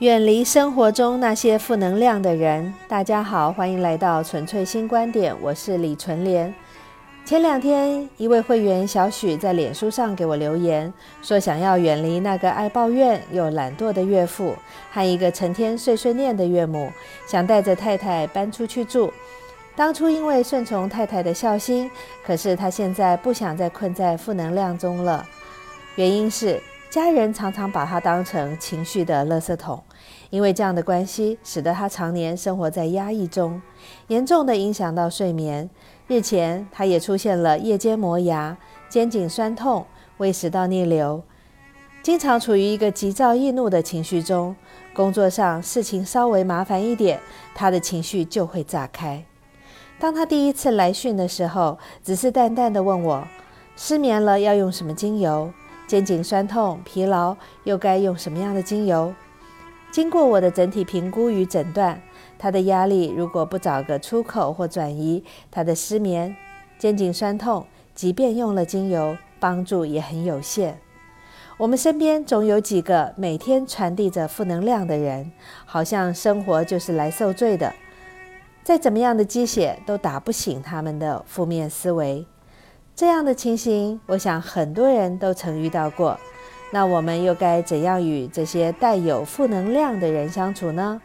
远离生活中那些负能量的人。大家好，欢迎来到纯粹新观点，我是李纯莲。前两天，一位会员小许在脸书上给我留言，说想要远离那个爱抱怨又懒惰的岳父和一个成天碎碎念的岳母，想带着太太搬出去住。当初因为顺从太太的孝心，可是他现在不想再困在负能量中了，原因是。家人常常把他当成情绪的垃圾桶，因为这样的关系，使得他常年生活在压抑中，严重的影响到睡眠。日前，他也出现了夜间磨牙、肩颈酸痛、胃食道逆流，经常处于一个急躁易怒的情绪中。工作上事情稍微麻烦一点，他的情绪就会炸开。当他第一次来讯的时候，只是淡淡的问我：失眠了要用什么精油？肩颈酸痛、疲劳，又该用什么样的精油？经过我的整体评估与诊断，他的压力如果不找个出口或转移，他的失眠、肩颈酸痛，即便用了精油，帮助也很有限。我们身边总有几个每天传递着负能量的人，好像生活就是来受罪的，再怎么样的鸡血都打不醒他们的负面思维。这样的情形，我想很多人都曾遇到过。那我们又该怎样与这些带有负能量的人相处呢？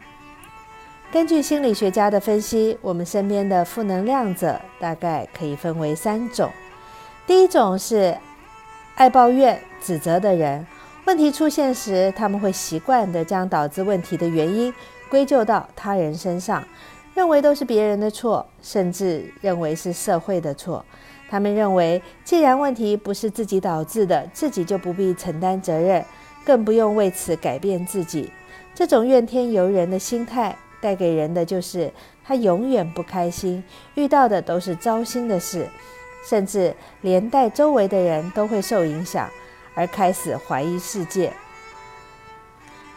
根据心理学家的分析，我们身边的负能量者大概可以分为三种。第一种是爱抱怨、指责的人，问题出现时，他们会习惯地将导致问题的原因归咎到他人身上，认为都是别人的错，甚至认为是社会的错。他们认为，既然问题不是自己导致的，自己就不必承担责任，更不用为此改变自己。这种怨天尤人的心态，带给人的就是他永远不开心，遇到的都是糟心的事，甚至连带周围的人都会受影响，而开始怀疑世界。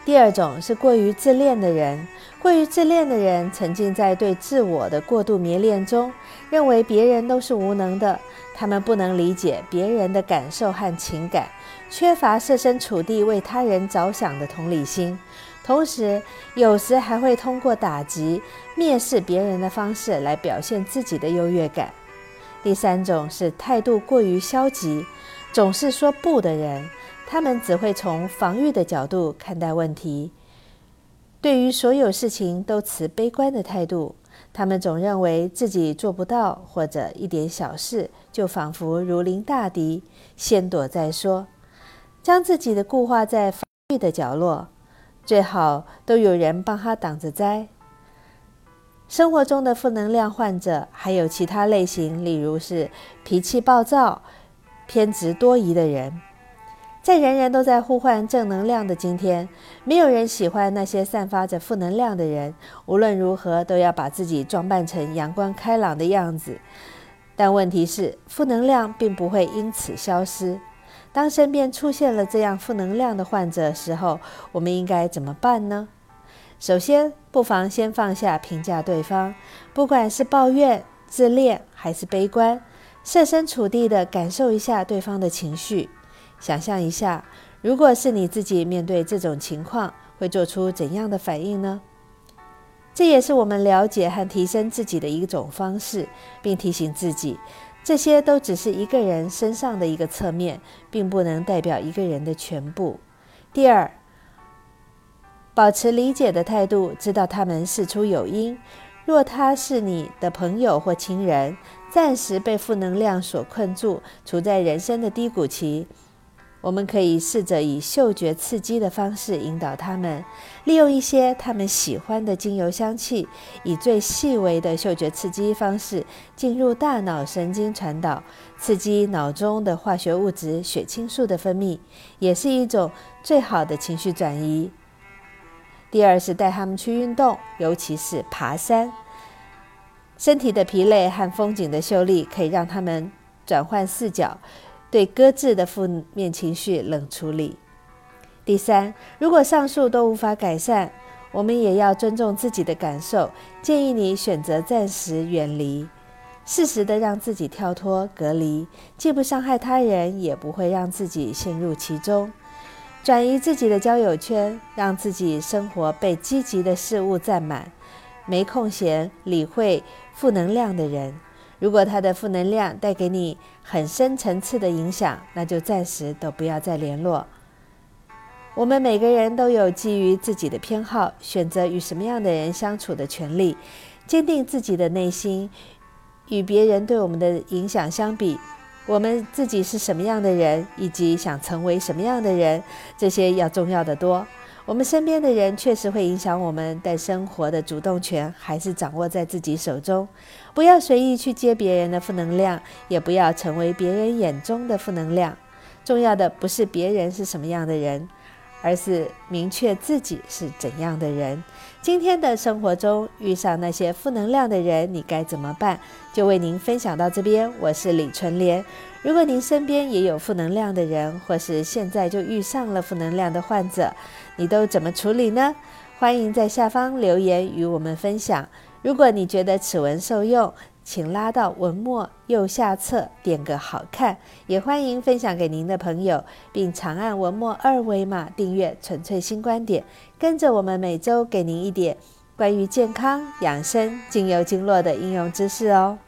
第二种是过于自恋的人，过于自恋的人沉浸在对自我的过度迷恋中，认为别人都是无能的，他们不能理解别人的感受和情感，缺乏设身处地为他人着想的同理心，同时有时还会通过打击、蔑视别人的方式来表现自己的优越感。第三种是态度过于消极，总是说不的人。他们只会从防御的角度看待问题，对于所有事情都持悲观的态度。他们总认为自己做不到，或者一点小事就仿佛如临大敌，先躲再说，将自己的固化在防御的角落，最好都有人帮他挡着灾。生活中的负能量患者还有其他类型，例如是脾气暴躁、偏执多疑的人。在人人都在呼唤正能量的今天，没有人喜欢那些散发着负能量的人。无论如何，都要把自己装扮成阳光开朗的样子。但问题是，负能量并不会因此消失。当身边出现了这样负能量的患者时候，我们应该怎么办呢？首先，不妨先放下评价对方，不管是抱怨、自恋还是悲观，设身处地地感受一下对方的情绪。想象一下，如果是你自己面对这种情况，会做出怎样的反应呢？这也是我们了解和提升自己的一种方式，并提醒自己，这些都只是一个人身上的一个侧面，并不能代表一个人的全部。第二，保持理解的态度，知道他们事出有因。若他是你的朋友或亲人，暂时被负能量所困住，处在人生的低谷期。我们可以试着以嗅觉刺激的方式引导他们，利用一些他们喜欢的精油香气，以最细微的嗅觉刺激方式进入大脑神经传导，刺激脑中的化学物质血清素的分泌，也是一种最好的情绪转移。第二是带他们去运动，尤其是爬山。身体的疲累和风景的秀丽可以让他们转换视角。对搁置的负面情绪冷处理。第三，如果上述都无法改善，我们也要尊重自己的感受，建议你选择暂时远离，适时的让自己跳脱隔离，既不伤害他人，也不会让自己陷入其中。转移自己的交友圈，让自己生活被积极的事物占满，没空闲理会负能量的人。如果他的负能量带给你很深层次的影响，那就暂时都不要再联络。我们每个人都有基于自己的偏好，选择与什么样的人相处的权利。坚定自己的内心，与别人对我们的影响相比，我们自己是什么样的人，以及想成为什么样的人，这些要重要的多。我们身边的人确实会影响我们，但生活的主动权还是掌握在自己手中。不要随意去接别人的负能量，也不要成为别人眼中的负能量。重要的不是别人是什么样的人，而是明确自己是怎样的人。今天的生活中遇上那些负能量的人，你该怎么办？就为您分享到这边。我是李纯莲。如果您身边也有负能量的人，或是现在就遇上了负能量的患者，你都怎么处理呢？欢迎在下方留言与我们分享。如果你觉得此文受用，请拉到文末右下侧点个好看，也欢迎分享给您的朋友，并长按文末二维码订阅“纯粹新观点”，跟着我们每周给您一点关于健康养生、精油经络的应用知识哦。